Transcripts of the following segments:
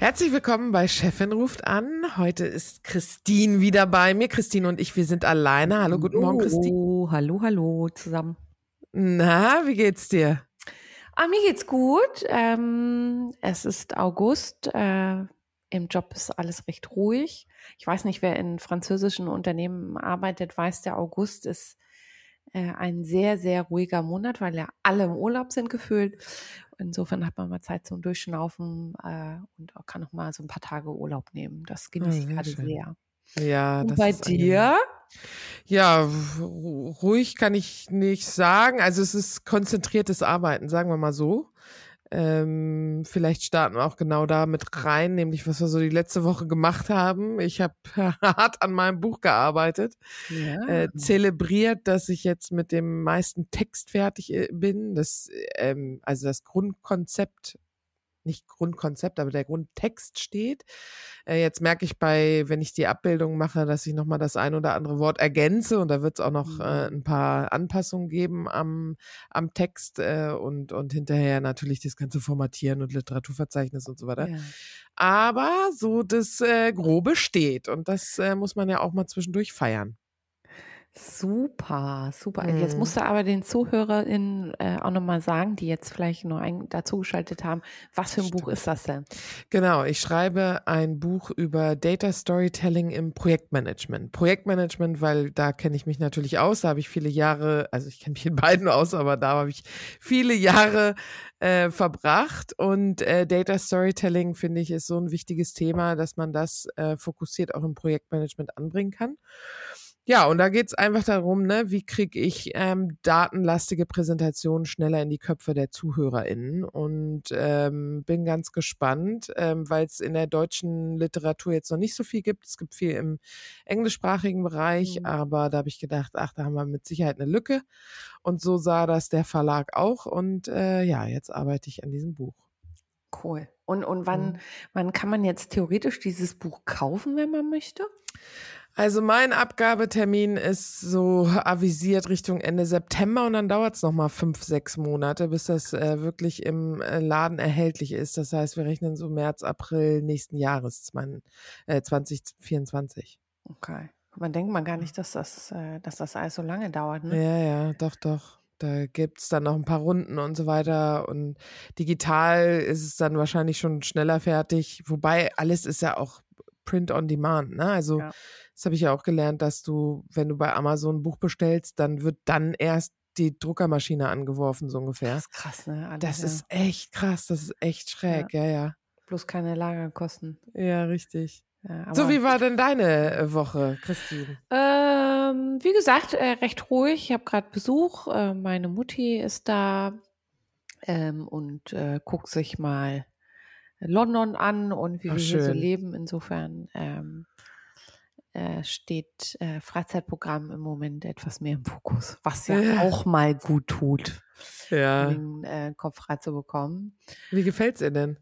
Herzlich willkommen bei Chefin ruft an. Heute ist Christine wieder bei mir. Christine und ich, wir sind alleine. Hallo, guten Morgen, Christine. Oh, hallo, hallo zusammen. Na, wie geht's dir? Ah, mir geht's gut. Ähm, es ist August. Äh, Im Job ist alles recht ruhig. Ich weiß nicht, wer in französischen Unternehmen arbeitet, weiß, der August ist äh, ein sehr, sehr ruhiger Monat, weil ja alle im Urlaub sind gefühlt. Insofern hat man mal Zeit zum Durchschnaufen äh, und auch kann auch mal so ein paar Tage Urlaub nehmen. Das genieße ich gerade sehr. Ja, Und das bei ist dir? Ja, ru- ruhig kann ich nicht sagen. Also es ist konzentriertes Arbeiten, sagen wir mal so. Ähm, vielleicht starten wir auch genau da mit rein, nämlich was wir so die letzte Woche gemacht haben. Ich habe hart an meinem Buch gearbeitet, Ja. äh, zelebriert, dass ich jetzt mit dem meisten Text fertig äh, bin. Das, ähm, also das Grundkonzept nicht Grundkonzept, aber der Grundtext steht. Äh, jetzt merke ich bei, wenn ich die Abbildung mache, dass ich nochmal das ein oder andere Wort ergänze und da wird es auch noch Mhm. äh, ein paar Anpassungen geben am, am Text äh, und, und hinterher natürlich das ganze Formatieren und Literaturverzeichnis und so weiter. ja. Aber so das äh, Grobe steht und das äh, muss man ja auch mal zwischendurch feiern. Super, super. Jetzt Mhm. musst du aber den ZuhörerInnen äh, auch nochmal sagen, die jetzt vielleicht nur ein, dazugeschaltet haben, was für ein Buch Stimmt. ist das denn? Genau, ich schreibe ein Buch über Data Storytelling im Projektmanagement. Projektmanagement, weil da kenne ich mich natürlich aus, da habe ich viele Jahre, also ich kenne mich in beiden aus, aber da habe ich viele Jahre äh, verbracht und äh, Data Storytelling finde ich ist so ein wichtiges Thema, dass man das äh, fokussiert auch im Projektmanagement anbringen kann. Ja, und da geht's einfach darum, ne, wie kriege ich ähm, datenlastige Präsentationen schneller in die Köpfe der ZuhörerInnen und ähm, bin ganz gespannt, ähm, weil es in der deutschen Literatur jetzt noch nicht so viel gibt. Es gibt viel im englischsprachigen Bereich, Mhm. aber da habe ich gedacht, ach, da haben wir mit Sicherheit eine Lücke. Und so sah das der Verlag auch. Und äh, ja, jetzt arbeite ich an diesem Buch. Cool. Und, und wann, Mhm. wann kann man jetzt theoretisch dieses Buch kaufen, wenn man möchte? Also mein Abgabetermin ist so avisiert Richtung Ende September und dann dauert es nochmal fünf, sechs Monate, bis das äh, wirklich im äh, Laden erhältlich ist. Das heißt, wir rechnen so März, April nächsten Jahres, mein, äh, 2024. Okay. Man denkt man gar nicht, dass das, äh, dass das alles so lange dauert, ne? Ja, ja, doch, doch. Da gibt's dann noch ein paar Runden und so weiter. Und digital ist es dann wahrscheinlich schon schneller fertig. Wobei alles ist ja auch Print on Demand. Ne? Also Ja. das habe ich ja auch gelernt, dass du, wenn du bei Amazon ein Buch bestellst, dann wird dann erst die Druckermaschine angeworfen, so ungefähr. Das ist krass, ne? Alles, Das ja. ist echt krass. Das ist echt schräg. Ja, ja. bloß keine Lagerkosten. Ja, richtig. Ja, So, wie war denn deine äh, Woche, Christine? Ähm, wie gesagt, äh, recht ruhig. Ich habe gerade Besuch. Äh, meine Mutti ist da ähm, und äh, guckt sich mal London an und wie Ach, wir hier so leben. Insofern ähm, äh, steht äh, Freizeitprogramm im Moment etwas mehr im Fokus, was ja Ja. auch mal gut tut, Ja. den äh, Kopf frei zu bekommen. Wie gefällt's ihr denn?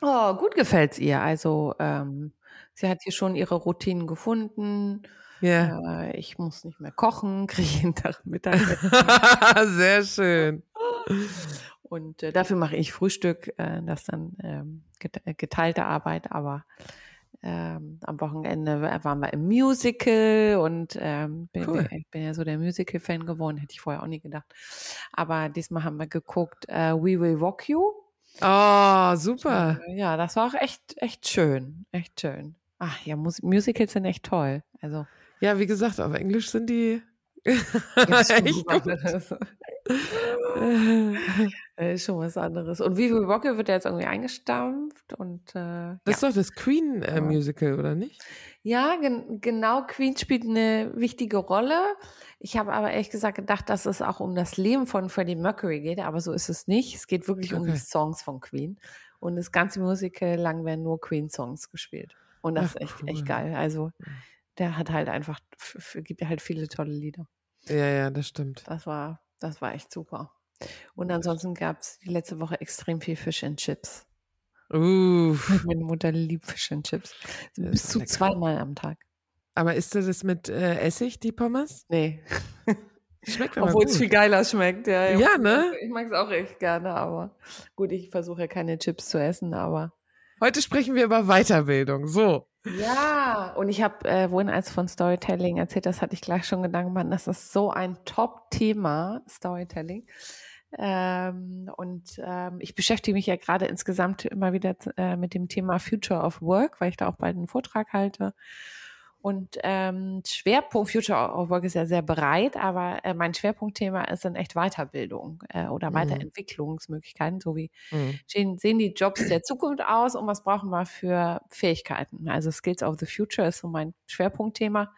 Oh, gut gefällt's ihr. Also ähm, sie hat hier schon ihre Routinen gefunden. Ja. Äh, ich muss nicht mehr kochen, kriege jeden Tag Mittag. Sehr schön. Und äh, dafür mache ich Frühstück, äh, das dann ähm, äh, geteilte Arbeit, aber ähm, am Wochenende waren wir im Musical und ähm, bin, Cool. ich bin ja so der Musical-Fan geworden, hätte ich vorher auch nie gedacht. Aber diesmal haben wir geguckt äh, We Will Rock You. Oh, super. Ja, das war auch echt, echt schön, echt schön. Ach ja, Mus Musicals sind echt toll. Also. Ja, wie gesagt, auf Englisch sind die echt gut. ist schon was anderes. Und wie viel Rocky wird ja jetzt irgendwie eingestampft und äh, Das ist doch das Queen-Musical, äh, oder nicht? Ja, gen genau. Queen spielt eine wichtige Rolle. Ich habe aber ehrlich gesagt gedacht, dass es auch um das Leben von Freddie Mercury geht, aber so ist es nicht. Es geht wirklich okay. um die Songs von Queen. Und das ganze Musical lang werden nur Queen-Songs gespielt. Und das Ach, ist echt, cool. echt geil. Also der hat halt einfach, gibt halt viele tolle Lieder. Ja, ja, das stimmt. Das war, das war echt super. Und ansonsten gab es die letzte Woche extrem viel Fish and Chips. Uh. Meine Mutter liebt Fish and Chips. bis zu zweimal am Tag. Aber isst du das mit äh, Essig, die Pommes? Nee. Schmeckt aber Obwohl es viel geiler schmeckt, ja. Ja, ne? Ich mag es auch echt gerne, aber gut, ich versuche ja keine Chips zu essen, aber. Heute sprechen wir über Weiterbildung. So. Ja, und ich habe äh, vorhin als von Storytelling erzählt, das hatte ich gleich schon Gedanken gemacht, das ist so ein Top-Thema, Storytelling. Ähm, und ähm, ich beschäftige mich ja gerade insgesamt immer wieder äh, mit dem Thema Future of Work, weil ich da auch bald einen Vortrag halte. Und ähm, Schwerpunkt Future of Work ist ja sehr breit, aber äh, mein Schwerpunktthema ist dann echt Weiterbildung äh, oder mhm. Weiterentwicklungsmöglichkeiten, so wie mhm. sehen die Jobs der Zukunft aus und was brauchen wir für Fähigkeiten. Also Skills of the Future ist so mein Schwerpunktthema.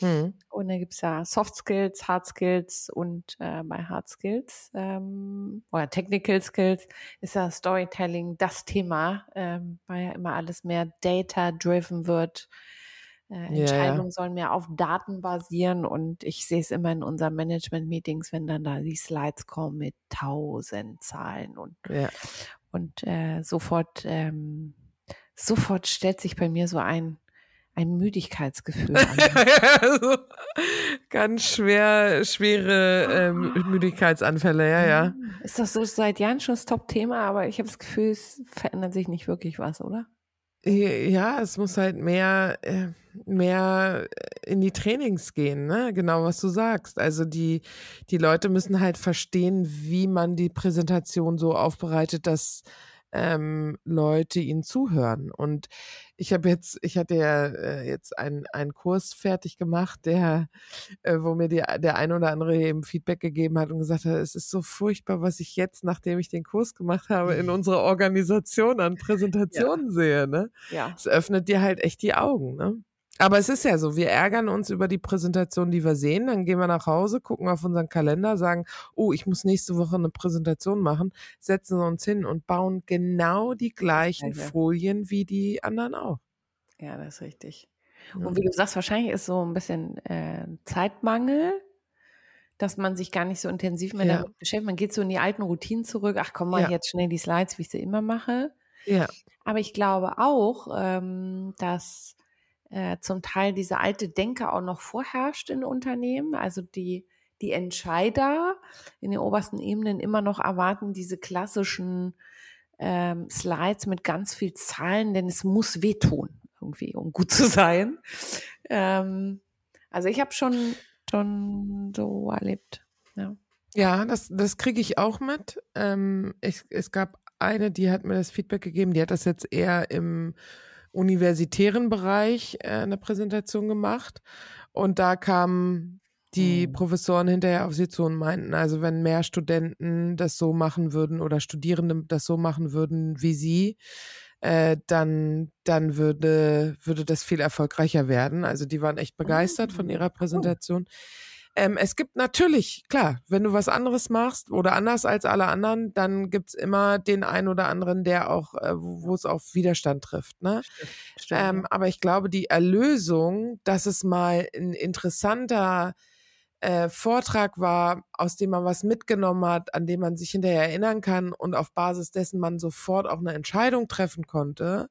Mhm. Und da gibt's ja Soft Skills, Hard Skills und äh, bei Hard Skills ähm, oder Technical Skills ist ja Storytelling das Thema, ähm, weil ja immer alles mehr data-driven wird äh, Entscheidungen ja. sollen mehr auf Daten basieren und ich sehe es immer in unseren Management-Meetings, wenn dann da die Slides kommen mit tausend Zahlen und, ja. und äh, sofort, ähm, sofort stellt sich bei mir so ein, ein Müdigkeitsgefühl an. also, ganz schwer, schwere ähm, Müdigkeitsanfälle, ja, ja. Mhm. Ist das so seit Jahren schon das Top-Thema, aber ich habe das Gefühl, es verändert sich nicht wirklich was, oder? Ja, es muss halt mehr, äh, mehr in die Trainings gehen, ne? Genau, was du sagst. Also die, die Leute müssen halt verstehen, wie man die Präsentation so aufbereitet, dass ähm, Leute ihnen zuhören. Und ich habe jetzt, ich hatte ja äh, jetzt einen, einen Kurs fertig gemacht, der, äh, wo mir die, der ein oder andere eben Feedback gegeben hat und gesagt hat, es ist so furchtbar, was ich jetzt, nachdem ich den Kurs gemacht habe, in unserer Organisation an Präsentationen ja. sehe. Ne? Ja. Es öffnet dir halt echt die Augen. Ne? Aber es ist ja so, wir ärgern uns über die Präsentation, die wir sehen, dann gehen wir nach Hause, gucken auf unseren Kalender, sagen, oh, ich muss nächste Woche eine Präsentation machen, setzen uns hin und bauen genau die gleichen okay. Folien wie die anderen auch. Ja, das ist richtig. Und wie du sagst, wahrscheinlich ist so ein bisschen äh, Zeitmangel, dass man sich gar nicht so intensiv mehr ja. damit beschäftigt. Man geht so in die alten Routinen zurück. Ach, komm mal ja. jetzt schnell die Slides, wie ich sie immer mache. Ja. Aber ich glaube auch, ähm, dass äh, zum Teil diese alte Denke auch noch vorherrscht in Unternehmen. Also die, die Entscheider in den obersten Ebenen immer noch erwarten diese klassischen ähm, Slides mit ganz viel Zahlen, denn es muss wehtun, irgendwie, um gut zu sein. Ähm, also ich habe schon, schon so erlebt. Ja, ja das, das kriege ich auch mit. Ähm, ich, es gab eine, die hat mir das Feedback gegeben, die hat das jetzt eher im universitären Bereich äh, eine Präsentation gemacht. Und da kamen die mhm. Professoren hinterher auf sie zu und meinten, also wenn mehr Studenten das so machen würden oder Studierende das so machen würden wie sie, äh, dann, dann würde, würde das viel erfolgreicher werden. Also die waren echt begeistert von ah, ihrer Präsentation. Oh. Ähm, es gibt natürlich, klar, wenn du was anderes machst oder anders als alle anderen, dann gibt's immer den einen oder anderen, der auch, äh, wo es auf Widerstand trifft. Ne? Stimmt, stimmt, ähm, ja. Aber ich glaube, die Erlösung, dass es mal ein interessanter äh, Vortrag war, aus dem man was mitgenommen hat, an dem man sich hinterher erinnern kann und auf Basis dessen man sofort auch eine Entscheidung treffen konnte,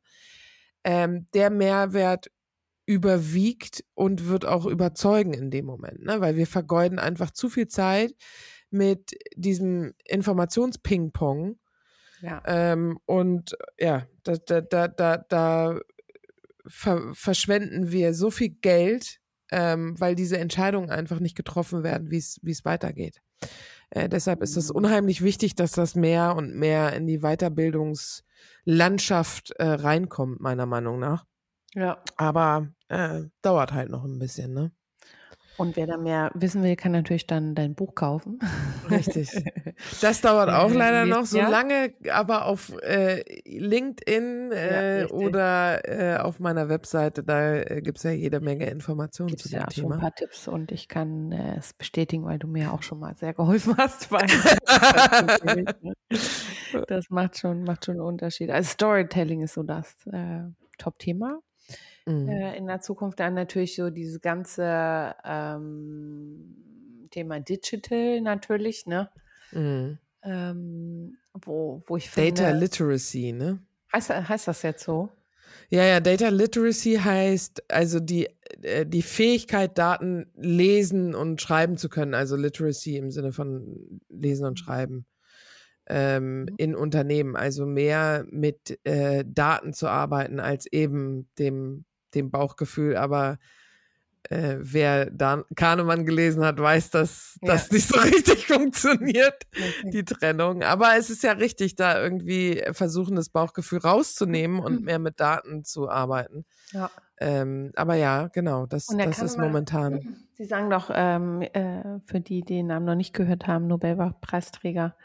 ähm, der Mehrwert überwiegt und wird auch überzeugen in dem Moment, ne? weil wir vergeuden einfach zu viel Zeit mit diesem Informationsping-Pong. Ja. Ähm, und ja, da, da, da, da, da ver verschwenden wir so viel Geld, ähm, weil diese Entscheidungen einfach nicht getroffen werden, wie es weitergeht. Äh, deshalb ist es unheimlich wichtig, dass das mehr und mehr in die Weiterbildungslandschaft äh, reinkommt, meiner Meinung nach. Ja. Aber äh, dauert halt noch ein bisschen, ne? Und wer da mehr wissen will, kann natürlich dann dein Buch kaufen. Richtig. Das dauert auch leider noch so ja? lange, aber auf äh, LinkedIn äh, ja, oder äh, auf meiner Webseite, da äh, gibt es ja jede Menge Informationen Gibt's zu dem ja Thema. Schon ein paar Tipps und ich kann äh, es bestätigen, weil du mir auch schon mal sehr geholfen hast. das macht schon, macht schon einen Unterschied. Also Storytelling ist so das äh, Top-Thema mhm. äh, in der Zukunft. Dann natürlich so dieses ganze ähm, Thema Digital natürlich, ne? Mhm. Ähm, wo, wo ich finde. Data Literacy, ne? Heißt, heißt das jetzt so? Ja, ja, Data Literacy heißt also die, äh, die Fähigkeit, Daten lesen und schreiben zu können, also Literacy im Sinne von lesen und schreiben ähm, mhm. in Unternehmen, also mehr mit äh, Daten zu arbeiten als eben dem dem Bauchgefühl, aber äh, wer Dan Kahnemann gelesen hat, weiß, dass ja. das nicht so richtig funktioniert, okay. die Trennung. Aber es ist ja richtig, da irgendwie versuchen, das Bauchgefühl rauszunehmen und mhm. mehr mit Daten zu arbeiten. Ja. Ähm, aber ja, genau, das, das ist momentan. Sie sagen doch, ähm, äh, für die, die den Namen noch nicht gehört haben, Nobelpreisträger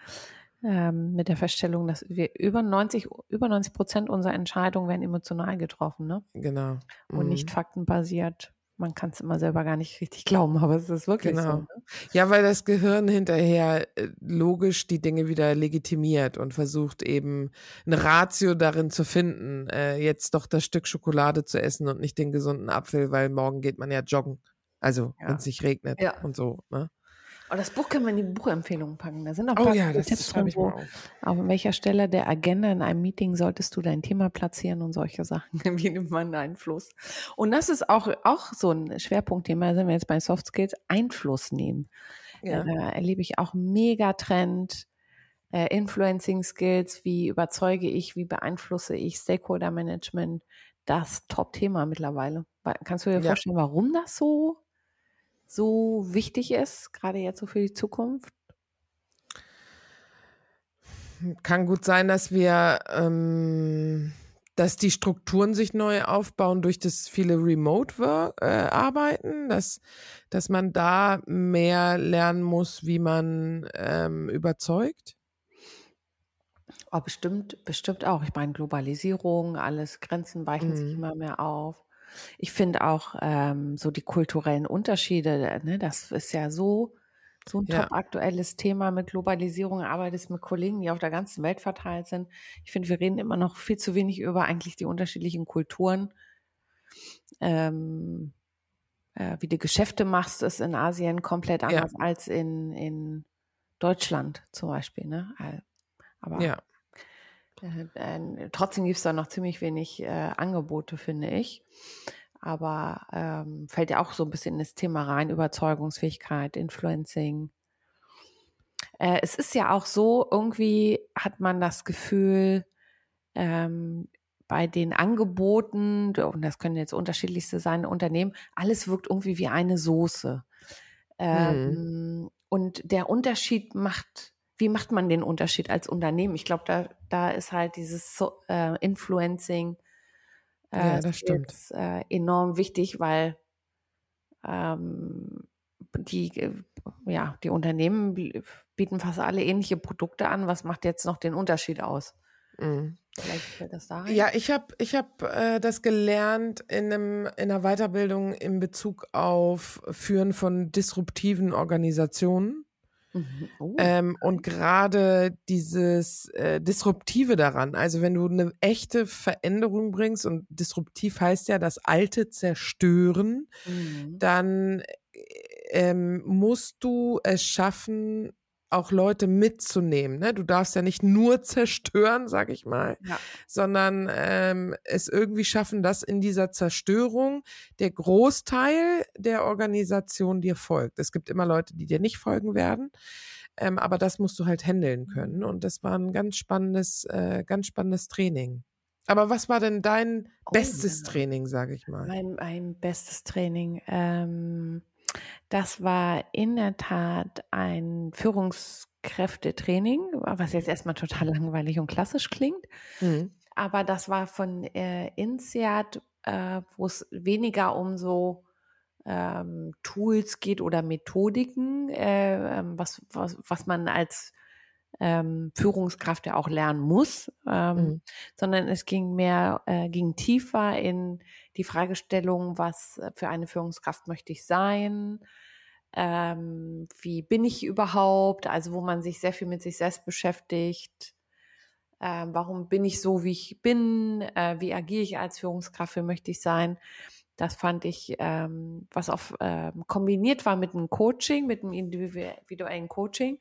ähm, mit der Feststellung, dass wir über 90, über 90 Prozent unserer Entscheidungen werden emotional getroffen, ne? Genau. Mhm. Und nicht mhm. faktenbasiert. Man kann es immer selber gar nicht richtig glauben, aber es ist wirklich genau. so. Ne? Ja, weil das Gehirn hinterher äh, logisch die Dinge wieder legitimiert und versucht eben eine Ratio darin zu finden, äh, jetzt doch das Stück Schokolade zu essen und nicht den gesunden Apfel, weil morgen geht man ja joggen. Also, ja. wenn es nicht regnet ja. und so. Ne? Oh, das Buch können wir in die Buchempfehlung packen. Da sind auch ein oh paar oh ja, das Tipps drin, wo, auf. welcher Stelle der Agenda in einem Meeting solltest du dein Thema platzieren und solche Sachen. Wie nimmt man Einfluss? Und das ist auch, auch so ein Schwerpunktthema, sind wir jetzt bei Soft Skills, Einfluss nehmen. Ja. Da erlebe ich auch Megatrend. Äh, Influencing Skills, wie überzeuge ich, wie beeinflusse ich Stakeholder Management, das Top-Thema mittlerweile. Kannst du dir ja. vorstellen, warum das so so wichtig ist, gerade jetzt so für die Zukunft? Kann gut sein, dass wir, ähm, dass die Strukturen sich neu aufbauen durch das viele Remote-Arbeiten, äh, dass, dass man da mehr lernen muss, wie man ähm, überzeugt. Oh, bestimmt, bestimmt auch. Ich meine, Globalisierung, alles Grenzen weichen mhm. sich immer mehr auf. Ich finde auch ähm, so die kulturellen Unterschiede, ne, das ist ja so, so ein ja. top aktuelles Thema mit Globalisierung, arbeitest mit Kollegen, die auf der ganzen Welt verteilt sind. Ich finde, wir reden immer noch viel zu wenig über eigentlich die unterschiedlichen Kulturen. Ähm, äh, wie du Geschäfte machst, ist in Asien komplett anders ja. als in, in Deutschland zum Beispiel. Ne? Aber ja. Äh, trotzdem gibt es da noch ziemlich wenig äh, Angebote, finde ich. Aber ähm, fällt ja auch so ein bisschen in das Thema rein, Überzeugungsfähigkeit, Influencing. Äh, es ist ja auch so, irgendwie hat man das Gefühl, ähm, bei den Angeboten, und das können jetzt unterschiedlichste sein, Unternehmen, alles wirkt irgendwie wie eine Soße. Ähm, mhm. Und der Unterschied macht wie macht man den Unterschied als Unternehmen? Ich glaube, da, da ist halt dieses so, äh, Influencing äh, ja. Jetzt, äh, enorm wichtig, weil ähm, die, äh, ja, die Unternehmen bieten fast alle ähnliche Produkte an. Was macht jetzt noch den Unterschied aus? Mhm. Ja, ich habe ich hab, äh, das gelernt in, einem, in einer Weiterbildung in Bezug auf Führen von disruptiven Organisationen. Mhm. Oh. Ähm, und gerade dieses äh, Disruptive daran, also wenn du eine echte Veränderung bringst, und disruptiv heißt ja das Alte zerstören, mhm. dann äh, ähm, musst du es schaffen, auch Leute mitzunehmen. Ne? Du darfst ja nicht nur zerstören, sag ich mal, ja. sondern ähm, es irgendwie schaffen, dass in dieser Zerstörung der Großteil der Organisation dir folgt. Es gibt immer Leute, die dir nicht folgen werden. Ähm, aber das musst du halt handeln können. Und das war ein ganz spannendes, äh, ganz spannendes Training. Aber was war denn dein oh, bestes Training, sage ich mal? Mein, mein bestes Training. Ähm das war in der Tat ein Führungskräftetraining, was jetzt erstmal total langweilig und klassisch klingt. Mhm. Aber das war von äh, INSEAD äh, wo es weniger um so ähm, Tools geht oder Methodiken, äh, ähm, was, was, was man als ähm, Führungskraft ja auch lernen muss, ähm, mhm. sondern es ging mehr, äh, ging tiefer in die Fragestellung, was für eine Führungskraft möchte ich sein, ähm, wie bin ich überhaupt, also wo man sich sehr viel mit sich selbst beschäftigt, äh, warum bin ich so, wie ich bin, äh, wie agiere ich als Führungskraft, wie möchte ich sein. Das fand ich, ähm, was auch ähm, kombiniert war mit einem Coaching, mit einem individuellen Coaching.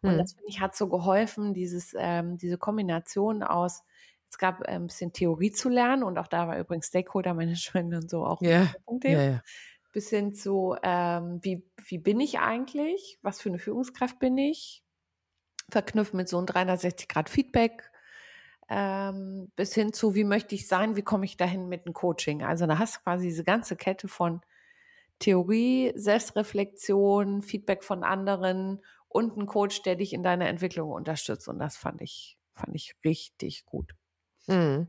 Und mhm. das finde ich hat so geholfen, dieses, ähm, diese Kombination aus, es gab ein bisschen Theorie zu lernen und auch da war übrigens Stakeholder Management und so auch yeah. ein Punkt. Ja, ja. Bis hin zu, ähm, wie, wie bin ich eigentlich? Was für eine Führungskraft bin ich? Verknüpft mit so einem 360-Grad-Feedback ähm, bis hin zu, wie möchte ich sein, wie komme ich dahin mit dem Coaching. Also da hast du quasi diese ganze Kette von Theorie, Selbstreflexion, Feedback von anderen und ein Coach, der dich in deiner Entwicklung unterstützt. Und das fand ich, fand ich richtig gut. Mhm.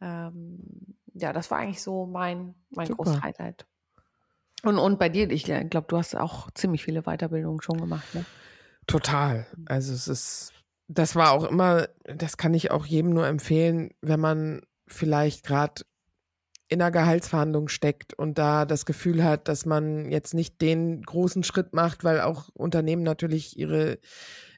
Ähm, ja, das war eigentlich so mein, mein großes Highlight. Und, und bei dir, ich glaube, du hast auch ziemlich viele Weiterbildungen schon gemacht, ne? Total. Also es ist das war auch immer, das kann ich auch jedem nur empfehlen, wenn man vielleicht gerade in einer Gehaltsverhandlung steckt und da das Gefühl hat, dass man jetzt nicht den großen Schritt macht, weil auch Unternehmen natürlich ihre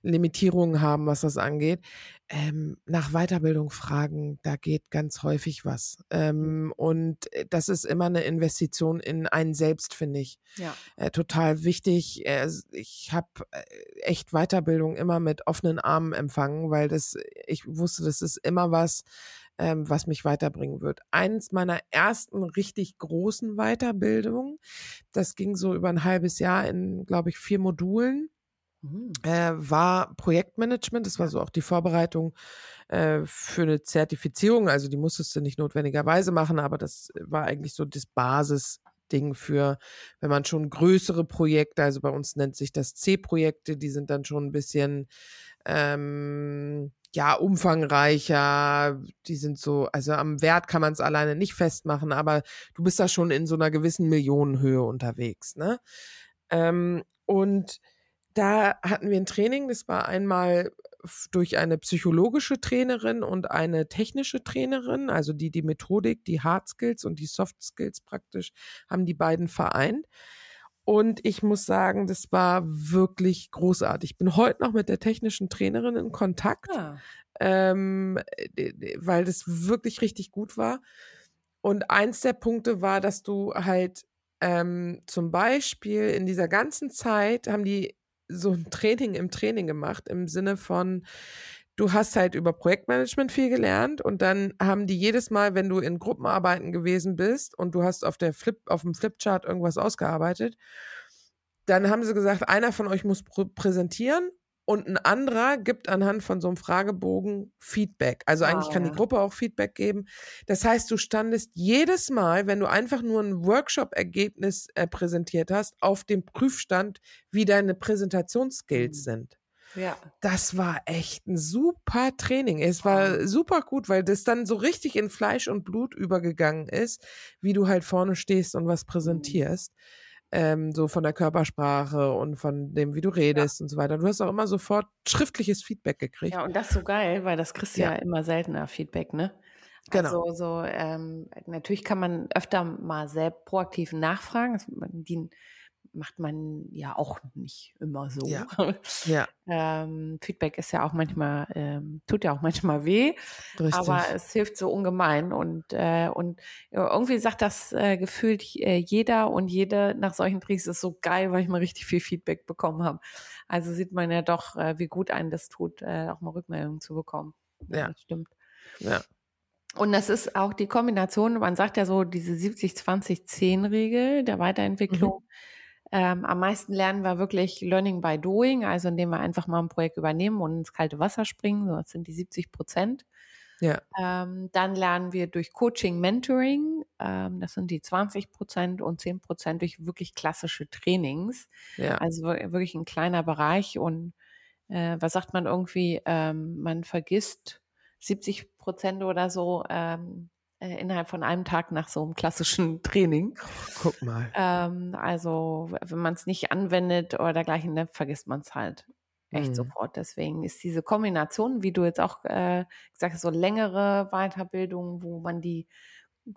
Limitierungen haben, was das angeht, ähm, nach Weiterbildung fragen, da geht ganz häufig was. Ähm, und äh, das ist immer eine Investition in einen selbst, finde ich. Ja. Äh, total wichtig. Äh, ich habe äh, echt Weiterbildung immer mit offenen Armen empfangen, weil das, ich wusste, das ist immer was, ähm, was mich weiterbringen wird. Eins meiner ersten richtig großen Weiterbildungen, das ging so über ein halbes Jahr in, glaube ich, vier Modulen Mhm. Äh, war Projektmanagement. Das war so auch die Vorbereitung äh, für eine Zertifizierung. Also die musstest du nicht notwendigerweise machen, aber das war eigentlich so das Basisding für, wenn man schon größere Projekte, also bei uns nennt sich das C-Projekte, die sind dann schon ein bisschen ähm, ja, umfangreicher, die sind so, also am Wert kann man es alleine nicht festmachen, aber du bist da schon in so einer gewissen Millionenhöhe unterwegs, ne? Ähm, und da hatten wir ein Training, das war einmal durch eine psychologische Trainerin und eine technische Trainerin, also die die Methodik, die Hard Skills und die Soft Skills praktisch haben die beiden vereint. Und ich muss sagen, das war wirklich großartig. Ich bin heute noch mit der technischen Trainerin in Kontakt, ja. Ah. ähm, weil das wirklich richtig gut war. Und eins der Punkte war, dass du halt ähm, zum Beispiel in dieser ganzen Zeit haben die so ein Training im Training gemacht, im Sinne von, du hast halt über Projektmanagement viel gelernt und dann haben die jedes Mal, wenn du in Gruppenarbeiten gewesen bist und du hast auf der Flip, auf dem Flipchart irgendwas ausgearbeitet, dann haben sie gesagt, einer von euch muss pr präsentieren und ein anderer gibt anhand von so einem Fragebogen Feedback. Also ah, eigentlich kann ja. die Gruppe auch Feedback geben. Das heißt, du standest jedes Mal, wenn du einfach nur ein Workshop-Ergebnis äh, präsentiert hast, auf dem Prüfstand, wie deine Präsentationsskills mhm. sind. Ja. Das war echt ein super Training. Es war super gut, weil das dann so richtig in Fleisch und Blut übergegangen ist, wie du halt vorne stehst und was mhm. präsentierst. Mhm ähm, so von der Körpersprache und von dem, wie du redest ja. und so weiter. Du hast auch immer sofort schriftliches Feedback gekriegt. Ja, und das ist so geil, weil das kriegst du ja. ja immer seltener Feedback, ne? Genau. Also so, ähm, natürlich kann man öfter mal sehr proaktiv nachfragen. Die macht man ja auch nicht immer so. Ja. ja. ähm, Feedback ist ja auch manchmal, ähm, tut ja auch manchmal weh, Richtig. aber es hilft so ungemein und, äh, und irgendwie sagt das äh, gefühlt äh, jeder und jede nach solchen Trainings ist so geil, weil ich mal richtig viel Feedback bekommen habe. Also sieht man ja doch, äh, wie gut einen das tut, äh, auch mal Rückmeldungen zu bekommen. Ja, das stimmt. Ja. Und das ist auch die Kombination, man sagt ja so, diese 70-20-10-Regel der Weiterentwicklung. Mhm ähm, am meisten lernen wir wirklich Learning by Doing, also indem wir einfach mal ein Projekt übernehmen und ins kalte Wasser springen. So, das sind die 70 Prozent. Ja. Ähm, dann lernen wir durch Coaching, Mentoring, ähm, das sind die 20 Prozent und 10 Prozent durch wirklich klassische Trainings. Ja. Also wirklich ein kleiner Bereich und äh, was sagt man irgendwie, ähm, man vergisst 70 Prozent oder so ähm, äh, innerhalb von einem Tag nach so einem klassischen Training. Guck mal. Ähm, also wenn man es nicht anwendet oder dergleichen, dann vergisst man es halt echt mhm. sofort. Deswegen ist diese Kombination, wie du jetzt auch äh, gesagt hast, so längere Weiterbildung, wo man die,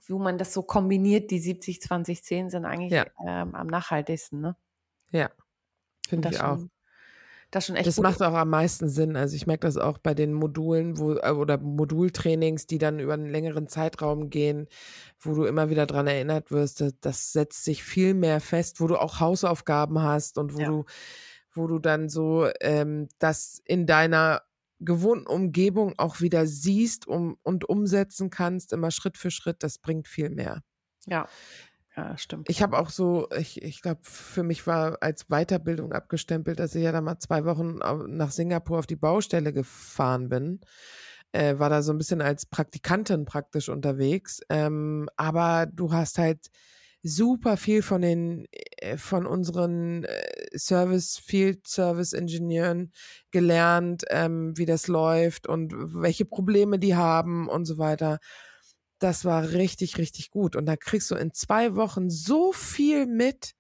wo man das so kombiniert, die 70, 20, 10 sind eigentlich ja. ähm, am nachhaltigsten, ne? Ja, finde ich auch. Das, schon echt das macht auch am meisten Sinn. Also ich merke das auch bei den Modulen wo, äh, oder Modultrainings, die dann über einen längeren Zeitraum gehen, wo du immer wieder dran erinnert wirst. Das, das setzt sich viel mehr fest, wo du auch Hausaufgaben hast und wo ja. du, wo du dann so ähm, das in deiner gewohnten Umgebung auch wieder siehst um, und umsetzen kannst, immer Schritt für Schritt, das bringt viel mehr. Ja. Ja, stimmt. Ich habe auch so, ich, ich glaube, für mich war als Weiterbildung abgestempelt, dass ich ja da mal zwei Wochen nach Singapur auf die Baustelle gefahren bin. Äh, war da so ein bisschen als Praktikantin praktisch unterwegs. Ähm, aber du hast halt super viel von den äh, von unseren äh, Service Field Service Ingenieuren gelernt, ähm, wie das läuft und welche Probleme die haben und so weiter das war richtig, richtig gut. Und da kriegst du in zwei Wochen so viel mit,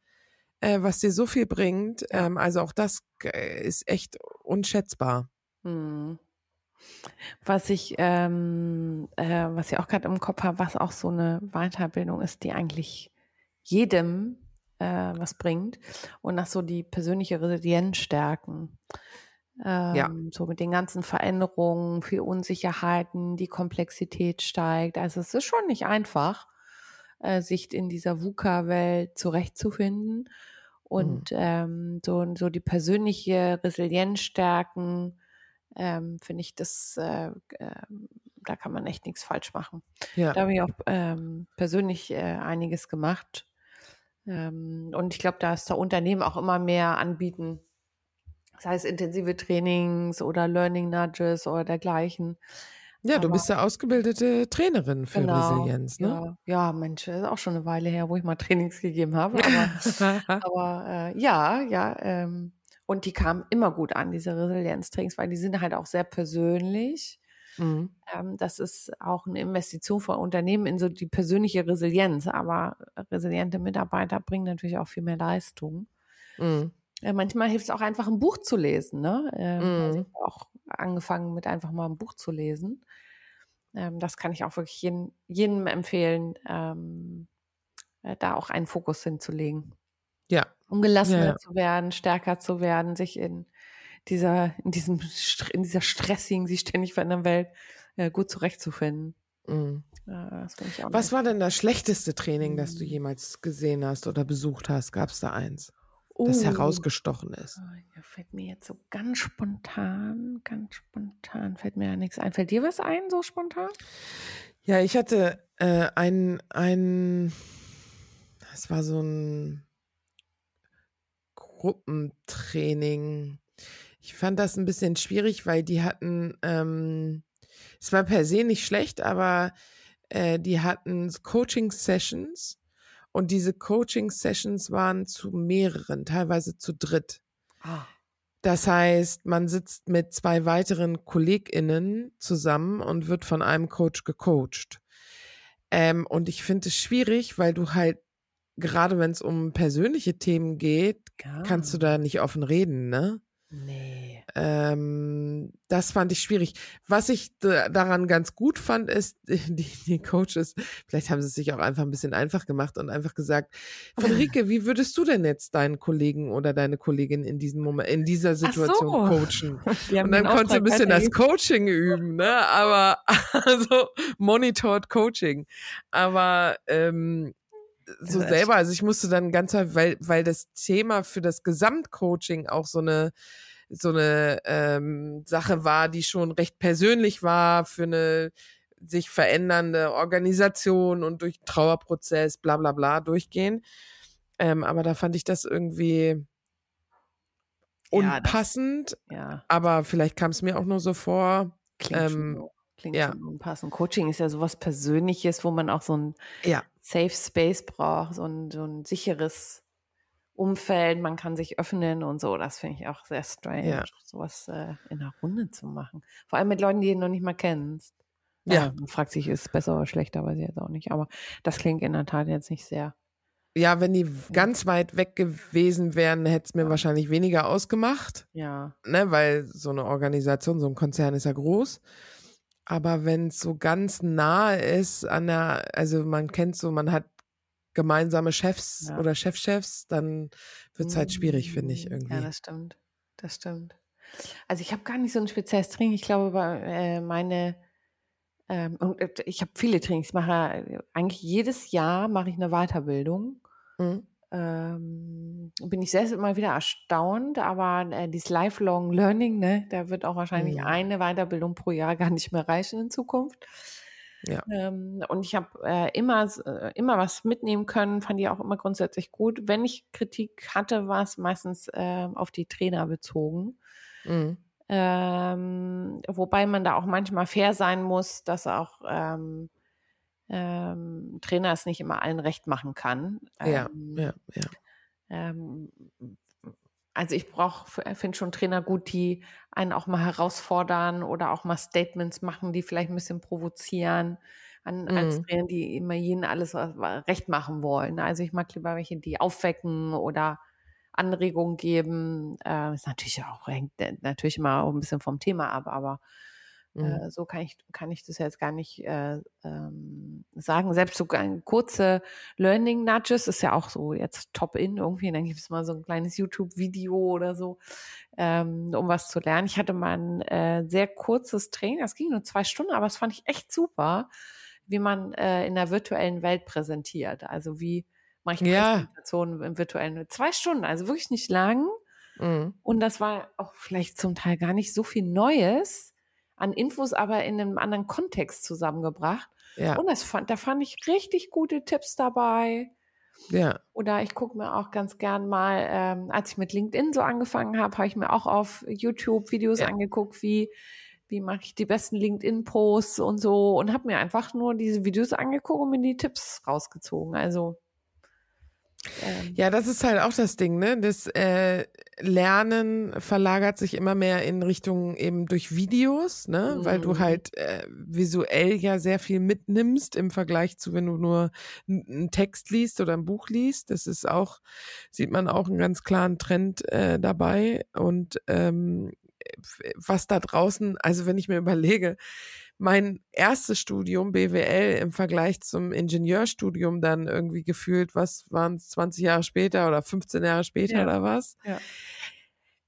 äh, was dir so viel bringt. Ähm, also auch das äh, ist echt unschätzbar. Hm. Was ich, ähm, äh, was ich auch gerade im Kopf habe, was auch so eine Weiterbildung ist, die eigentlich jedem äh, was bringt und nach so die persönliche Resilienz stärken. Ähm, ja. So mit den ganzen Veränderungen, viel Unsicherheiten, die Komplexität steigt. Also es ist schon nicht einfach, äh, sich in dieser VUCA-Welt zurechtzufinden und mhm. ähm, so, so die persönliche Resilienz stärken, ähm, finde ich, das, äh, äh, da kann man echt nichts falsch machen. Ja. Da habe ich auch ähm, persönlich äh, einiges gemacht. Ähm, und ich glaube, da ist der Unternehmen auch immer mehr anbieten, sei es intensive Trainings oder Learning Nudges oder dergleichen. Ja, aber, du bist ja ausgebildete Trainerin für genau, Resilienz, ne? Ja, ja, Mensch, ist auch schon eine Weile her, wo ich mal Trainings gegeben habe. Aber, aber äh, ja, ja. Ähm, und die kamen immer gut an, diese Resilienz-Trainings, weil die sind halt auch sehr persönlich. Mhm. Ähm, das ist auch eine Investition von Unternehmen in so die persönliche Resilienz. Aber resiliente Mitarbeiter bringen natürlich auch viel mehr Leistung. Mhm. Äh, manchmal hilft es auch einfach, ein Buch zu lesen. Ne? Ähm, ich habe auch angefangen mit einfach mal ein Buch zu lesen. Ähm, das kann ich auch wirklich jeden, jedem empfehlen, ähm, äh, da auch einen Fokus hinzulegen. Ja. Um gelassener ja, ja. zu werden, stärker zu werden, sich in dieser, in diesem, in dieser stressigen, sich ständig verändernden Welt äh, gut zurechtzufinden. Mhm. Ja, Was war denn das schlechteste Training, das du mhm. jemals gesehen hast oder besucht hast? Gab es da eins? Das oh. herausgestochen ist? Oh, ja, fällt mir jetzt so ganz spontan, ganz spontan, fällt mir ja nichts ein. Fällt dir was ein, so spontan? Ja, ich hatte äh, ein, ein, das war so ein Gruppentraining. Ich fand das ein bisschen schwierig, weil die hatten, ähm, es war per se nicht schlecht, aber äh, die hatten Coaching-Sessions und diese Coaching-Sessions waren zu mehreren, teilweise zu dritt. Ah. Das heißt, man sitzt mit zwei weiteren KollegInnen zusammen und wird von einem Coach gecoacht. Ähm, und ich finde es schwierig, weil du halt, gerade wenn es um persönliche Themen geht, ah. kannst du da nicht offen reden, ne? Nee. Ähm, das fand ich schwierig. Was ich daran ganz gut fand, ist, die, die Coaches, vielleicht haben sie es sich auch einfach ein bisschen einfach gemacht und einfach gesagt, Friederike, wie würdest du denn jetzt deinen Kollegen oder deine Kollegin in diesem Moment, in dieser Situation so. coachen? Und dann konntest du ein bisschen das Coaching üben, ne? Aber also monitored Coaching. Aber ähm, so selber, also ich musste dann ganz, weil, weil das Thema für das Gesamtcoaching auch so eine, so eine ähm, Sache war, die schon recht persönlich war für eine sich verändernde Organisation und durch Trauerprozess, bla bla bla durchgehen. Ähm, aber da fand ich das irgendwie unpassend. Ja, das, ja. Aber vielleicht kam es mir auch nur so vor. Klingt ähm, Klingt ja. schon unpassend. Coaching ist ja sowas Persönliches, wo man auch so ein ja. Safe Space braucht, so ein, so ein sicheres Umfeld, man kann sich öffnen und so. Das finde ich auch sehr strange, ja. sowas äh, in einer Runde zu machen. Vor allem mit Leuten, die du noch nicht mal kennst. Ja. Äh, man fragt sich, ist es besser oder schlechter, weiß ich jetzt auch nicht. Aber das klingt in der Tat jetzt nicht sehr. Ja, wenn die ganz weit weg gewesen wären, hätte es mir wahrscheinlich weniger ausgemacht. Ja. Ne, weil so eine Organisation, so ein Konzern ist ja groß. Aber wenn es so ganz nah ist an der, also man kennt so, man hat gemeinsame Chefs ja. oder Chefchefs, dann wird es halt schwierig, finde ich irgendwie. Ja, das stimmt. Das stimmt. Also ich habe gar nicht so ein spezielles Training. Ich glaube, äh, meine ähm, und äh, ich habe viele Trainings. Ich mache äh, eigentlich jedes Jahr mache ich eine Weiterbildung. Mhm. Ähm, bin ich selbst immer wieder erstaunt, aber äh, dieses Lifelong Learning, ne, da wird auch wahrscheinlich mhm. eine Weiterbildung pro Jahr gar nicht mehr reichen in Zukunft. Ja. Ähm, und ich habe äh, immer, äh, immer was mitnehmen können, fand ich auch immer grundsätzlich gut. Wenn ich Kritik hatte, war es meistens äh, auf die Trainer bezogen. Mhm. Ähm, wobei man da auch manchmal fair sein muss, dass auch ähm, ähm, Trainer es nicht immer allen recht machen kann. ja, ja, ja. Ähm, also ich brauche, finde schon Trainer gut, die einen auch mal herausfordern oder auch mal Statements machen, die vielleicht ein bisschen provozieren. An, mhm. Als Trainer, die immer jeden alles recht machen wollen. Also ich mag lieber welche, die aufwecken oder Anregungen geben. Äh, ist natürlich auch, hängt natürlich immer auch ein bisschen vom Thema ab, aber mhm. äh, so kann ich, kann ich das jetzt gar nicht äh, ähm, sagen. Selbst so kurze Learning Nudges ist ja auch so jetzt top in irgendwie. Dann gibt es mal so ein kleines YouTube-Video oder so, ähm, um was zu lernen. Ich hatte mal ein äh, sehr kurzes Training, das ging nur zwei Stunden, aber das fand ich echt super, wie man äh, in der virtuellen Welt präsentiert. Also wie mache ich eine ja. Im virtuellen. Zwei Stunden, also wirklich nicht lang. Mhm. Und das war auch vielleicht zum Teil gar nicht so viel Neues an Infos, aber in einem anderen Kontext zusammengebracht. Ja. Und das fand, da fand ich richtig gute Tipps dabei. Ja. Oder ich gucke mir auch ganz gern mal, ähm, als ich mit LinkedIn so angefangen habe, habe ich mir auch auf YouTube Videos ja. angeguckt, wie wie mache ich die besten LinkedIn-Posts und so und habe mir einfach nur diese Videos angeguckt und mir die Tipps rausgezogen. Also ähm. Ja, das ist halt auch das Ding, ne? Das äh, Lernen verlagert sich immer mehr in Richtung eben durch Videos, ne? Mhm. Weil du mhm. halt äh, visuell ja sehr viel mitnimmst im Vergleich zu, wenn du nur einen Text liest oder ein Buch liest. Das ist auch, sieht man auch einen ganz klaren Trend äh, dabei. Und ähm, was da draußen, also wenn ich mir überlege, mein erstes Studium BWL im Vergleich zum Ingenieurstudium dann irgendwie gefühlt, was waren es 20 Jahre später oder 15 Jahre später ja. oder was? Ja.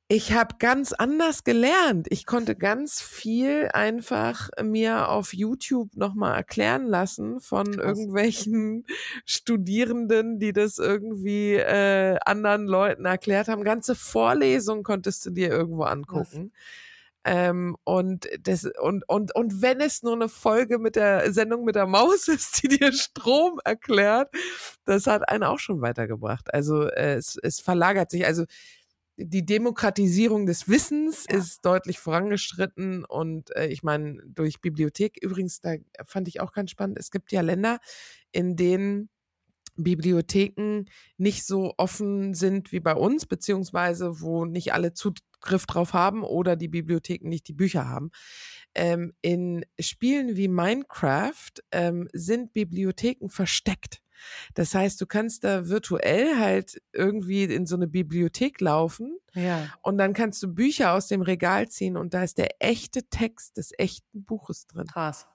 Ich habe ganz anders gelernt. Ich konnte ganz viel einfach mir auf YouTube nochmal erklären lassen von Krass. irgendwelchen Studierenden, die das irgendwie äh, anderen Leuten erklärt haben. Ganze Vorlesungen konntest du dir irgendwo angucken. Was? Ähm, und, das, und, und, und wenn es nur eine Folge mit der Sendung mit der Maus ist, die dir Strom erklärt, das hat einen auch schon weitergebracht. Also äh, es, es verlagert sich. Also die Demokratisierung des Wissens ja. ist deutlich vorangeschritten und äh, ich meine, durch Bibliothek, übrigens, da fand ich auch ganz spannend, es gibt ja Länder, in denen Bibliotheken nicht so offen sind wie bei uns, beziehungsweise wo nicht alle Zugriff drauf haben oder die Bibliotheken nicht die Bücher haben. Ähm, in Spielen wie Minecraft ähm, sind Bibliotheken versteckt. Das heißt, du kannst da virtuell halt irgendwie in so eine Bibliothek laufen ja. und dann kannst du Bücher aus dem Regal ziehen und da ist der echte Text des echten Buches drin. Krass.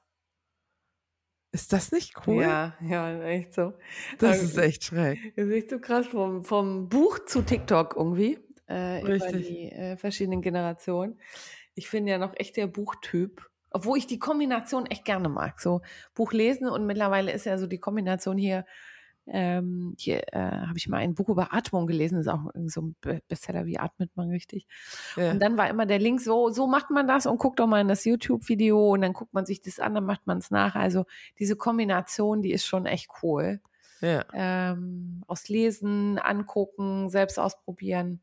Ist das nicht cool? Ja, ja, echt so. Das ist echt schräg. Das ist echt so krass vom, vom Buch zu TikTok irgendwie. Äh, Richtig. Über die äh, verschiedenen Generationen. Ich bin ja noch echt der Buchtyp. Obwohl ich die Kombination echt gerne mag. So Buch lesen und mittlerweile ist ja so die Kombination hier ähm, hier äh, habe ich mal ein Buch über Atmung gelesen, das ist auch so ein Bestseller, wie atmet man richtig. Ja. Und dann war immer der Link, so, so macht man das und guckt doch mal in das YouTube-Video und dann guckt man sich das an, dann macht man es nach. Also diese Kombination, die ist schon echt cool. Ja. Ähm, aus Lesen, angucken, selbst ausprobieren.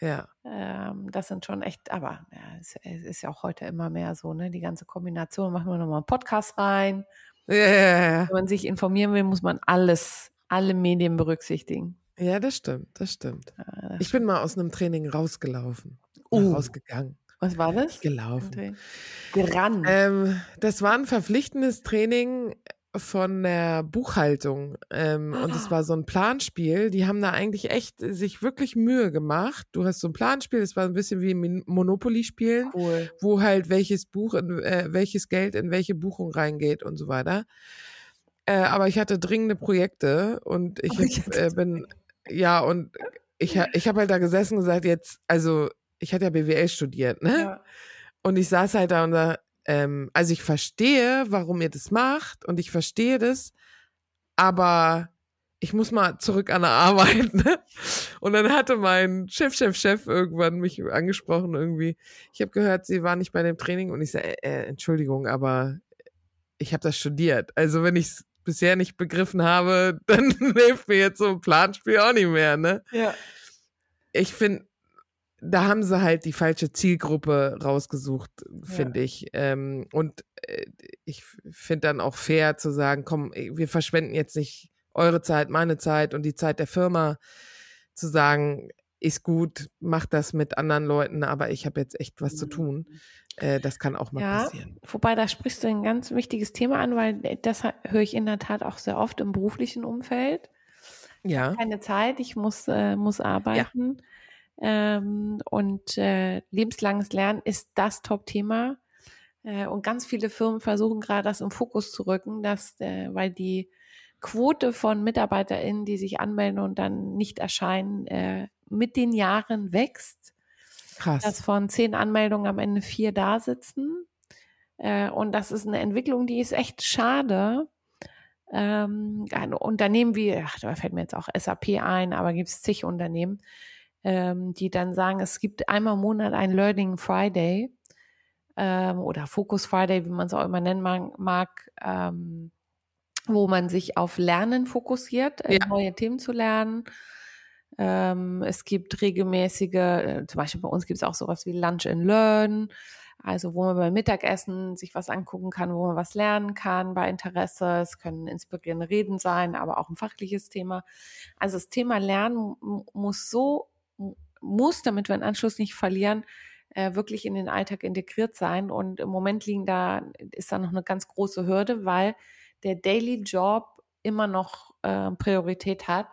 Ja. Ähm, das sind schon echt, aber ja, es, es, ist ja auch heute immer mehr so, ne? Die ganze Kombination, machen wir nochmal einen Podcast rein. Ja. Wenn man sich informieren will, muss man alles alle Medien berücksichtigen. Ja, das stimmt, das stimmt. Ja, das ich bin mal aus einem Training rausgelaufen. Uh. Rausgegangen. Was war das? Gelaufen. Gerannt. Ähm, das war ein verpflichtendes Training von der Buchhaltung. Ähm, ah. Und es war so ein Planspiel. Die haben da eigentlich echt sich wirklich Mühe gemacht. Du hast so ein Planspiel, das war ein bisschen wie Monopoly spielen, cool. wo halt welches Buch, in, äh, welches Geld in welche Buchung reingeht und so weiter. Äh, aber ich hatte dringende Projekte und ich hab, äh, bin, ja, und ich, ich habe halt da gesessen und gesagt, jetzt, also ich hatte ja BWL studiert, ne? Ja. Und ich saß halt da und da, ähm, also ich verstehe, warum ihr das macht und ich verstehe das, aber ich muss mal zurück an der Arbeit. Ne? Und dann hatte mein Chef, Chef, Chef irgendwann mich angesprochen irgendwie. Ich habe gehört, sie war nicht bei dem Training und ich sage, äh, äh, Entschuldigung, aber ich habe das studiert. Also wenn ich es bisher nicht begriffen habe, dann hilft mir jetzt so ein Planspiel auch nicht mehr. Ne? Ja. Ich finde, da haben sie halt die falsche Zielgruppe rausgesucht, finde ja. ich. Ähm, und äh, ich finde dann auch fair zu sagen, komm, wir verschwenden jetzt nicht eure Zeit, meine Zeit und die Zeit der Firma, zu sagen, ist gut, macht das mit anderen Leuten, aber ich habe jetzt echt was mhm. zu tun. Äh, das kann auch mal ja, passieren. Wobei, da sprichst du ein ganz wichtiges Thema an, weil das höre ich in der Tat auch sehr oft im beruflichen Umfeld. Ja. Keine Zeit, ich muss, äh, muss arbeiten. Ja. Ähm, und äh, lebenslanges Lernen ist das Top-Thema. Äh, und ganz viele Firmen versuchen gerade das im Fokus zu rücken, dass, äh, weil die Quote von MitarbeiterInnen, die sich anmelden und dann nicht erscheinen, äh, mit den Jahren wächst. Krass. Dass von zehn Anmeldungen am Ende vier da sitzen. Äh, und das ist eine Entwicklung, die ist echt schade. Ähm, ein Unternehmen wie, ach, da fällt mir jetzt auch SAP ein, aber gibt es zig Unternehmen, ähm, die dann sagen, es gibt einmal im Monat ein Learning Friday ähm, oder Focus Friday, wie man es auch immer nennen mag, ähm, wo man sich auf Lernen fokussiert, äh, ja. neue Themen zu lernen. Ähm, es gibt regelmäßige, äh, zum Beispiel bei uns gibt es auch sowas wie Lunch and Learn, also wo man beim Mittagessen sich was angucken kann, wo man was lernen kann bei Interesse. Es können inspirierende Reden sein, aber auch ein fachliches Thema. Also das Thema Lernen muss so muss, damit wir einen Anschluss nicht verlieren, äh, wirklich in den Alltag integriert sein. Und im Moment liegen da, ist da noch eine ganz große Hürde, weil der Daily Job immer noch äh, Priorität hat.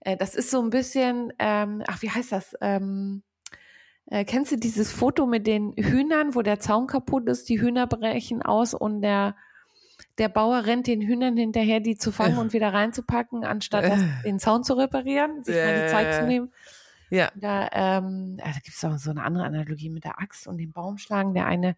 Äh, das ist so ein bisschen, ähm, ach, wie heißt das? Ähm, äh, kennst du dieses Foto mit den Hühnern, wo der Zaun kaputt ist, die Hühner brechen aus und der der Bauer rennt den Hühnern hinterher, die zu fangen äh. und wieder reinzupacken, anstatt äh. den Zaun zu reparieren, sich mal die Zeit zu nehmen. Ja. Da, ähm, da gibt es auch so eine andere Analogie mit der Axt und dem Baumschlagen. Der eine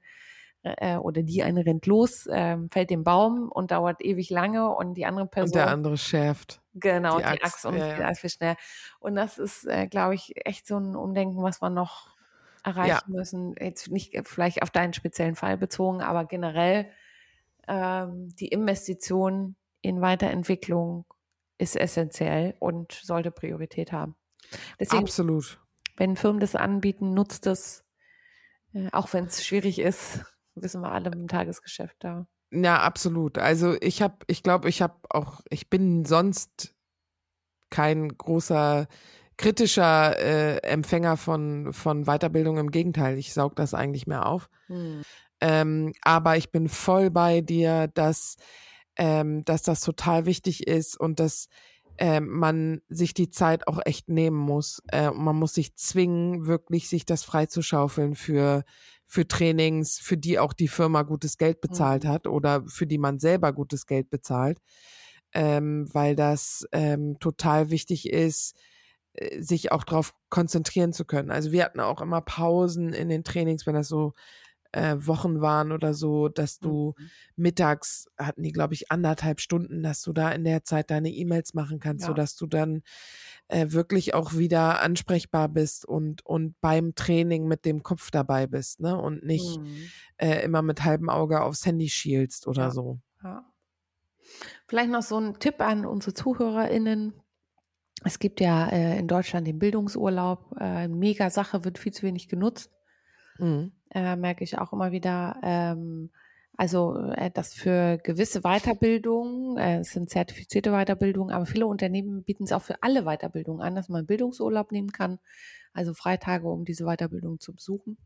äh, oder die eine rennt los, äh, fällt den Baum und dauert ewig lange und die andere Person. Und der andere schärft. Genau, die, die Axt, Axt und ja, ja. viel schnell. Und das ist, äh, glaube ich, echt so ein Umdenken, was wir noch erreichen ja. müssen. Jetzt nicht vielleicht auf deinen speziellen Fall bezogen, aber generell ähm, die Investition in Weiterentwicklung ist essentiell und sollte Priorität haben. Deswegen, Absolut. Wenn Firmen das anbieten, nutzt es, äh, auch wenn es schwierig ist, wissen wir alle im Tagesgeschäft da. Ja, absolut. Also ich habe, ich glaube, ich habe auch, ich bin sonst kein großer kritischer äh, Empfänger von, von Weiterbildung. Im Gegenteil, ich saug das eigentlich mehr auf. Hm. Ähm, aber ich bin voll bei dir, dass, ähm, dass das total wichtig ist und dass äh, man sich die Zeit auch echt nehmen muss. Äh, man muss sich zwingen, wirklich sich das freizuschaufeln für, für Trainings, für die auch die Firma gutes Geld bezahlt mhm. hat oder für die man selber gutes Geld bezahlt. Ähm, weil das ähm, total wichtig ist, äh, sich auch darauf konzentrieren zu können. Also wir hatten auch immer Pausen in den Trainings, wenn das so äh, Wochen waren oder so, dass du mhm. mittags hatten die, glaube ich, anderthalb Stunden, dass du da in der Zeit deine E-Mails machen kannst, ja. sodass du dann äh, wirklich auch wieder ansprechbar bist und, und beim Training mit dem Kopf dabei bist, ne? Und nicht mhm. äh, immer mit halbem Auge aufs Handy schielst oder ja. so. Ja. Vielleicht noch so ein Tipp an unsere ZuhörerInnen. Es gibt ja äh, in Deutschland den Bildungsurlaub. Äh, mega Sache, wird viel zu wenig genutzt. Mhm. Äh, merke ich auch immer wieder. Ähm, also äh, das für gewisse Weiterbildungen, äh, es sind zertifizierte Weiterbildungen, aber viele Unternehmen bieten es auch für alle Weiterbildungen an, dass man Bildungsurlaub nehmen kann, also Freitage, um diese Weiterbildung zu besuchen.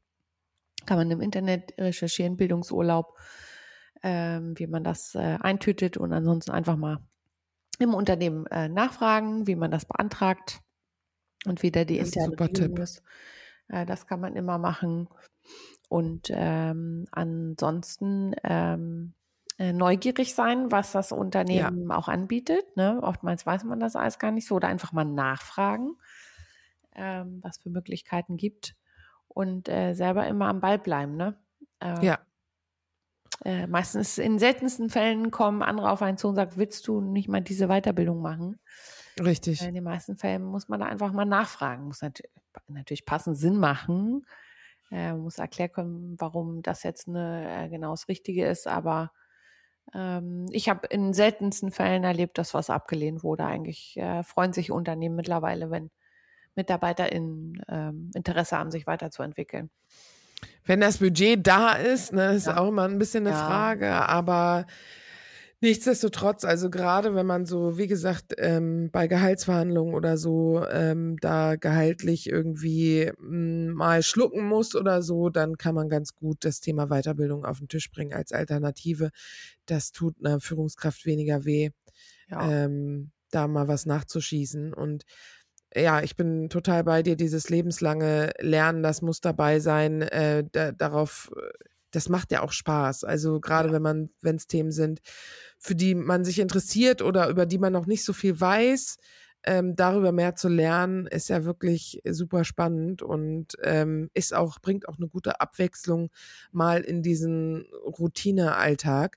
Kann man im Internet recherchieren, Bildungsurlaub, ähm, wie man das äh, eintütet und ansonsten einfach mal im Unternehmen äh, nachfragen, wie man das beantragt und wie da die interne Bildung ist. Äh, das kann man immer machen. Und ähm, ansonsten ähm, äh, neugierig sein, was das Unternehmen ja. auch anbietet. Ne? Oftmals weiß man das alles gar nicht so. Oder einfach mal nachfragen, ähm, was für Möglichkeiten gibt. Und äh, selber immer am Ball bleiben. Ne? Äh, ja. Äh, meistens in seltensten Fällen kommen andere auf einen zu und sagen, willst du nicht mal diese Weiterbildung machen? Richtig. In den meisten Fällen muss man da einfach mal nachfragen. Muss natürlich, natürlich passend Sinn machen. Äh, muss erklären können, warum das jetzt eine, äh, genau das Richtige ist. Aber ähm, ich habe in seltensten Fällen erlebt, dass was abgelehnt wurde. Eigentlich äh, freuen sich Unternehmen mittlerweile, wenn MitarbeiterInnen ähm, Interesse haben, sich weiterzuentwickeln. Wenn das Budget da ist, ne, ist ja. auch immer ein bisschen eine ja. Frage, aber nichtsdestotrotz, also gerade wenn man so, wie gesagt, ähm, bei Gehaltsverhandlungen oder so, ähm, da gehaltlich irgendwie mh, hm, mal schlucken muss oder so, dann kann man ganz gut das Thema Weiterbildung auf den Tisch bringen als Alternative. Das tut einer Führungskraft weniger weh, ja. ähm, da mal was nachzuschießen und ja, ich bin total bei dir. Dieses lebenslange Lernen, das muss dabei sein. Äh, da, darauf, das macht ja auch Spaß. Also gerade ja. wenn man, wenn es Themen sind, für die man sich interessiert oder über die man noch nicht so viel weiß, ähm, darüber mehr zu lernen, ist ja wirklich super spannend und ähm, ist auch bringt auch eine gute Abwechslung mal in diesen Routinealltag.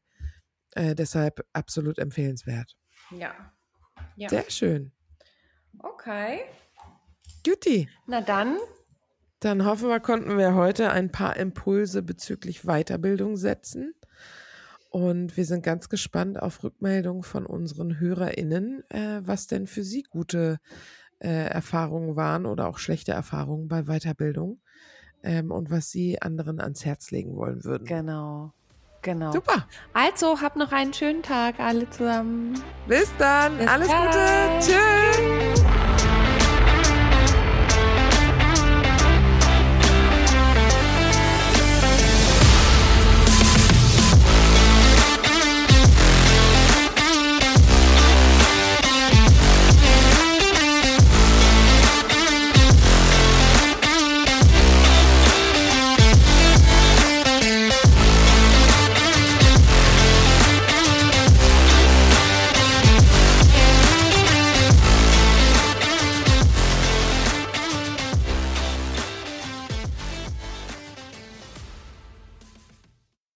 Äh, deshalb absolut empfehlenswert. Ja. ja. Sehr schön. Okay. Juti. Na dann. Dann hoffen wir, konnten wir heute ein paar Impulse bezüglich Weiterbildung setzen. Und wir sind ganz gespannt auf Rückmeldungen von unseren HörerInnen, äh, was denn für sie gute äh, Erfahrungen waren oder auch schlechte Erfahrungen bei Weiterbildung ähm, und was sie anderen ans Herz legen wollen würden. Genau. Genau. Super. Also, habt noch einen schönen Tag alle zusammen. Bis dann. Bis Alles dann. Gute. Tschüss.